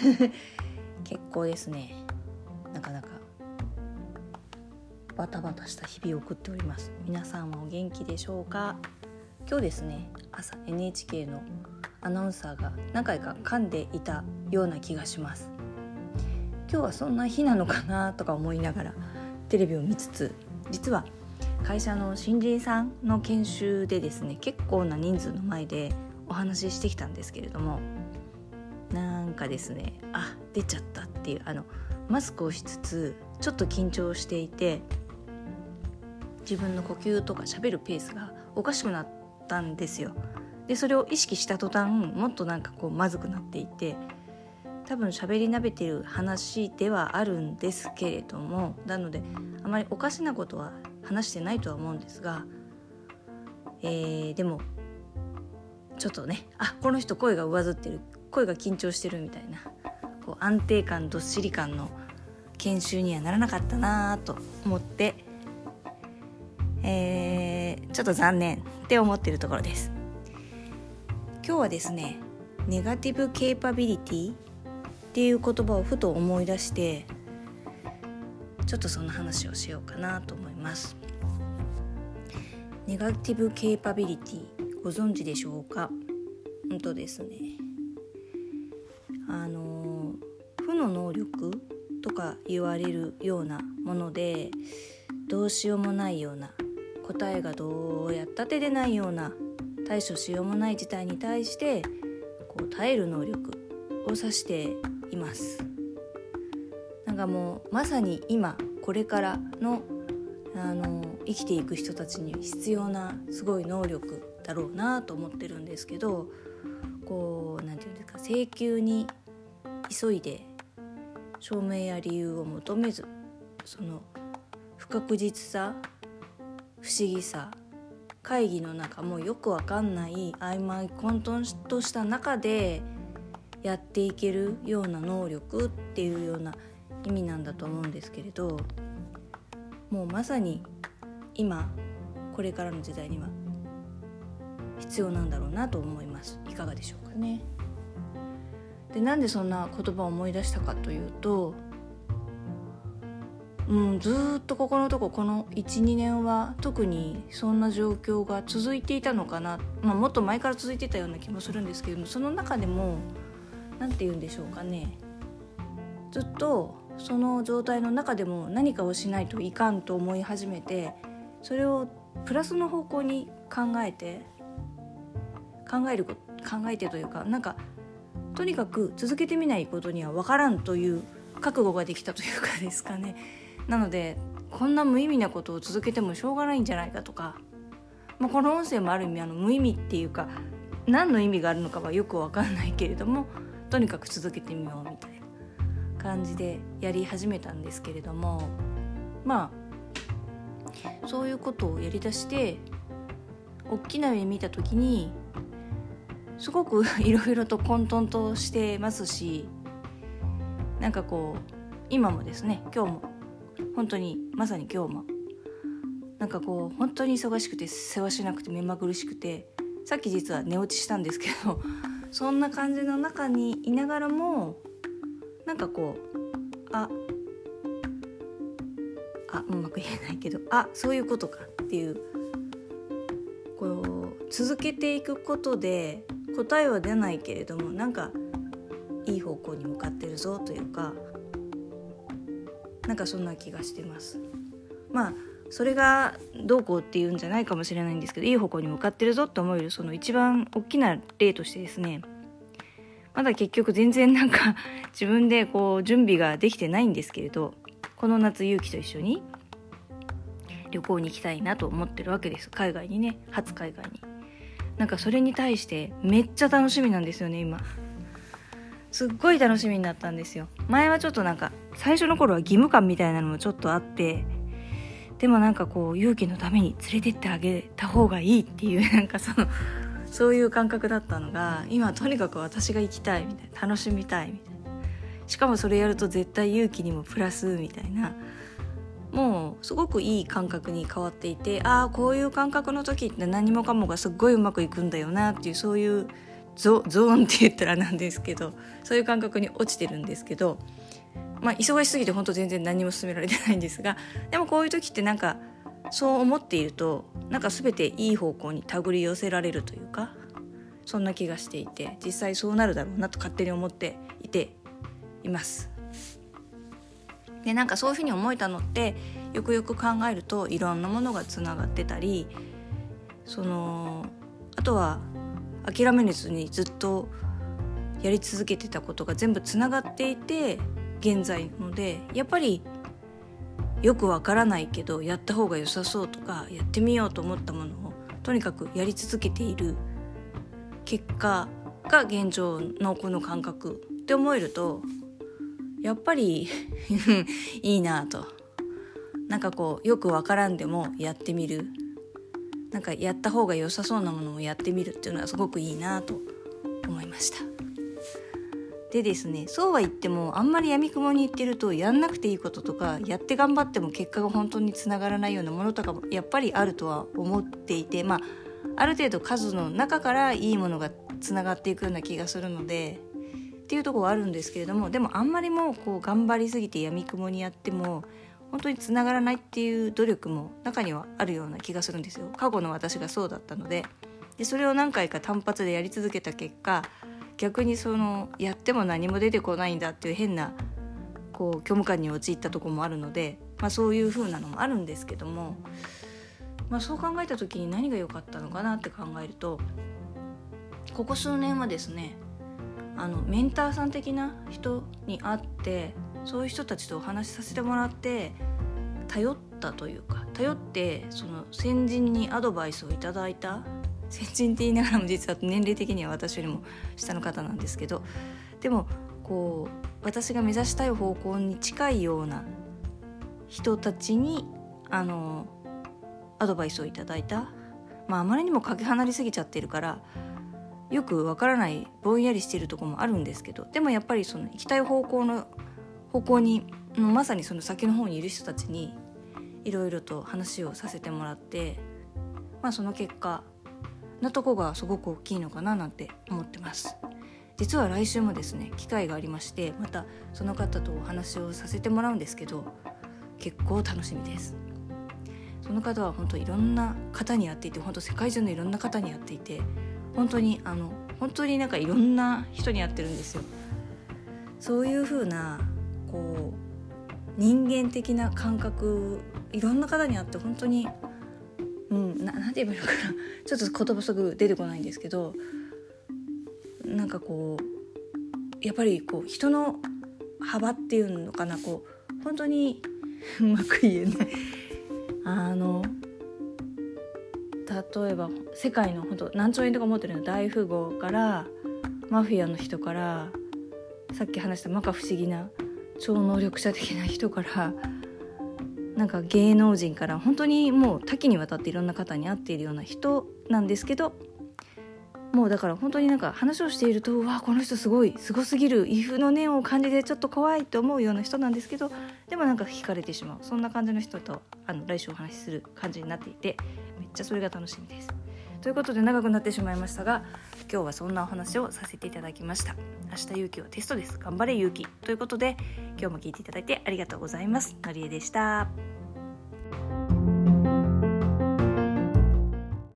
結構ですね。なかなかバタバタした日々を送っております。皆さんはお元気でしょうか？今日ですね朝 NHK のアナウンサーが何回か噛んでいたような気がします。今日はそんな日なのかなとか思いながらテレビを見つつ実は会社の新人さんの研修でですね結構な人数の前でお話ししてきたんですけれどもなんかですねあ出ちゃったっていうあのマスクをしつつちょっと緊張していて自分の呼吸とか喋るペースがおかしくなったんですよ。でそれを意識した途端もっとなんかこうまずくなっていて多分喋り慣れてる話ではあるんですけれどもなのであまりおかしなことは話してないとは思うんですが、えー、でもちょっとねあこの人声が上ずってる声が緊張してるみたいな。こう安定感どっしり感の研修にはならなかったなと思って、えー、ちょっと残念って思ってるところです。今日はですねネガティブケーパビリティっていう言葉をふと思い出してちょっとその話をしようかなと思います。ネガティブケーパビリティご存知でしょうか？うんとですね。あの負の能力とか言われるようなものでどうしようもないような答えがどうやったって出ないような対処しようもない事態に対してこう耐える能力を指しています。なんかもうまさに今これからのあの生きていく人たちに必要なすごい能力だろうなと思ってるんですけどこう何て言うんですか請求に急いで証明や理由を求めずその不確実さ不思議さ会議の中もよくわかんない曖昧混沌とした中でやっていけるような能力っていうような意味なんだと思うんですけれどもうまさに今これからの時代には必要なんだろうなと思います。いかがでしょうかね。でなんでそんな言葉を思い出したかというとうん、ずっとここのとここの12年は特にそんな状況が続いていたのかな、まあ、もっと前から続いてたような気もするんですけどもその中でも何て言うんでしょうかね。ずっとその状態の中でも何かをしないといかんと思い始めてそれをプラスの方向に考えて考える考えてというかなんかとにかく続けてみないことには分からんという覚悟ができたというかですかね。なのでこんな無意味なことを続けてもしょうがないんじゃないかとか、まあ、この音声もある意味あの無意味っていうか何の意味があるのかはよく分かんないけれどもとにかく続けてみようみたいな感じでやり始めたんですけれども。まあそういうことをやりだして大きな目見た時にすごく いろいろと混沌としてますしなんかこう今もですね今日も本当にまさに今日もなんかこう本当に忙しくて世話しなくて目まぐるしくてさっき実は寝落ちしたんですけど そんな感じの中にいながらもなんかこうああうまく言えないけどあそういうことかっていうこう続けていくことで答えは出ないけれどもなんかいい方向に向かってるぞというかなんかそんな気がしてます。まあそれがどうこうっていうんじゃないかもしれないんですけどいい方向に向かってるぞって思えるその一番大きな例としてですねまだ結局全然なんか自分でこう準備ができてないんですけれどこの夏勇気と一緒に旅行に行きたいなと思ってるわけです。海外にね初海外に。なんかそれに対してめっちゃ楽しみなんですよね今。すっごい楽しみになったんですよ。前はちょっとなんか最初の頃は義務感みたいなのもちょっとあってでもなんかこう勇気のために連れてってあげた方がいいっていう なんかそのそういう感覚だったのが今とにかく私が行きたいみたいな楽しみたいみたいな。しかもそれやると絶対勇気にもプラスみたいな。もうすごくいい感覚に変わっていてああこういう感覚の時って何もかもがすっごいうまくいくんだよなっていうそういうゾゾーンって言ったらなんですけどそういう感覚に落ちてるんですけど、まあ、忙しすぎて本当全然何も進められてないんですがでもこういう時ってなんかそう思っているとなんか全ていい方向に手繰り寄せられるというかそんな気がしていて実際そうなるだろうなと勝手に思っていています。でなんかそういうふうに思えたのってよくよく考えるといろんなものがつながってたりそのあとは諦めずにずっとやり続けてたことが全部つながっていて現在のでやっぱりよくわからないけどやった方が良さそうとかやってみようと思ったものをとにかくやり続けている結果が現状のこの感覚って思えるとやっぱり いいなと。なんかこうよくわからんでもやってみる。なんかやった方が良さそうなものをやってみるっていうのはすごくいいなと思いました。でですねそうは言ってもあんまりやみくもに言ってるとやんなくていいこととかやって頑張っても結果が本当につながらないようなものとかもやっぱりあるとは思っていてまあある程度数の中からいいものがつながっていくような気がするのでっていうとこはあるんですけれどもでもあんまりもうこう頑張りすぎてやみくもにやっても本当につながらないっていう努力も中にはあるような気がするんですよ。過去の私がそうだったので。でそれを何回か単発でやり続けた結果逆にそのやっても何も出てこないんだっていう変なこう虚無感に陥ったとこもあるので、まあ、そういう風なのもあるんですけどもまあ、そう考えた時に何が良かったのかなって考えるとここ数年はですねあのメンターさん的な人に会ってそういう人たちとお話しさせてもらって頼ったというか頼ってその先人にアドバイスをいただいた。先人って言いながらも実は年齢的には私よりも下の方なんですけどでもこう私が目指したい方向に近いような人たちにあのアドバイスをいただいた、まあ、あまりにもかけ離れすぎちゃってるからよくわからないぼんやりしてるとこもあるんですけどでもやっぱりその行きたい方向の方向にまさにその先の方にいる人たちにいろいろと話をさせてもらって、まあ、その結果なとこがすごく大きいのかななんて思ってます。実は来週もですね機会がありましてまたその方とお話をさせてもらうんですけど結構楽しみです。その方は本当いろんな方にやっていて本当世界中のいろんな方にやっていて本当にあの本当になんかいろんな人にやってるんですよ。そういう風なこう人間的な感覚いろんな方にあって本当にうんななんて言えばいいのかな。ちょっと言葉すぐ出てこないんですけどなんかこうやっぱりこう人の幅っていうのかな。こう本当にうまく言えない。あの例えば世界の本当何兆円とか持ってるの大富豪からマフィアの人からさっき話した摩訶不思議な超能力者的な人からなんか芸能人から本当にもう多岐にわたっていろんな方に会っているような人なんですけどもうだから本当になんか話をしているとわこの人すごいすごすぎる威風の念を感じてちょっと怖いと思うような人なんですけどでもなんか惹かれてしまう。そんな感じの人とあの来週お話しする感じになっていてめっちゃそれが楽しみです。ということで長くなってしまいましたが今日はそんなお話をさせていただきました。明日勇気はテストです。頑張れ勇気。ということで今日も聞いていただいてありがとうございます。のりえでした。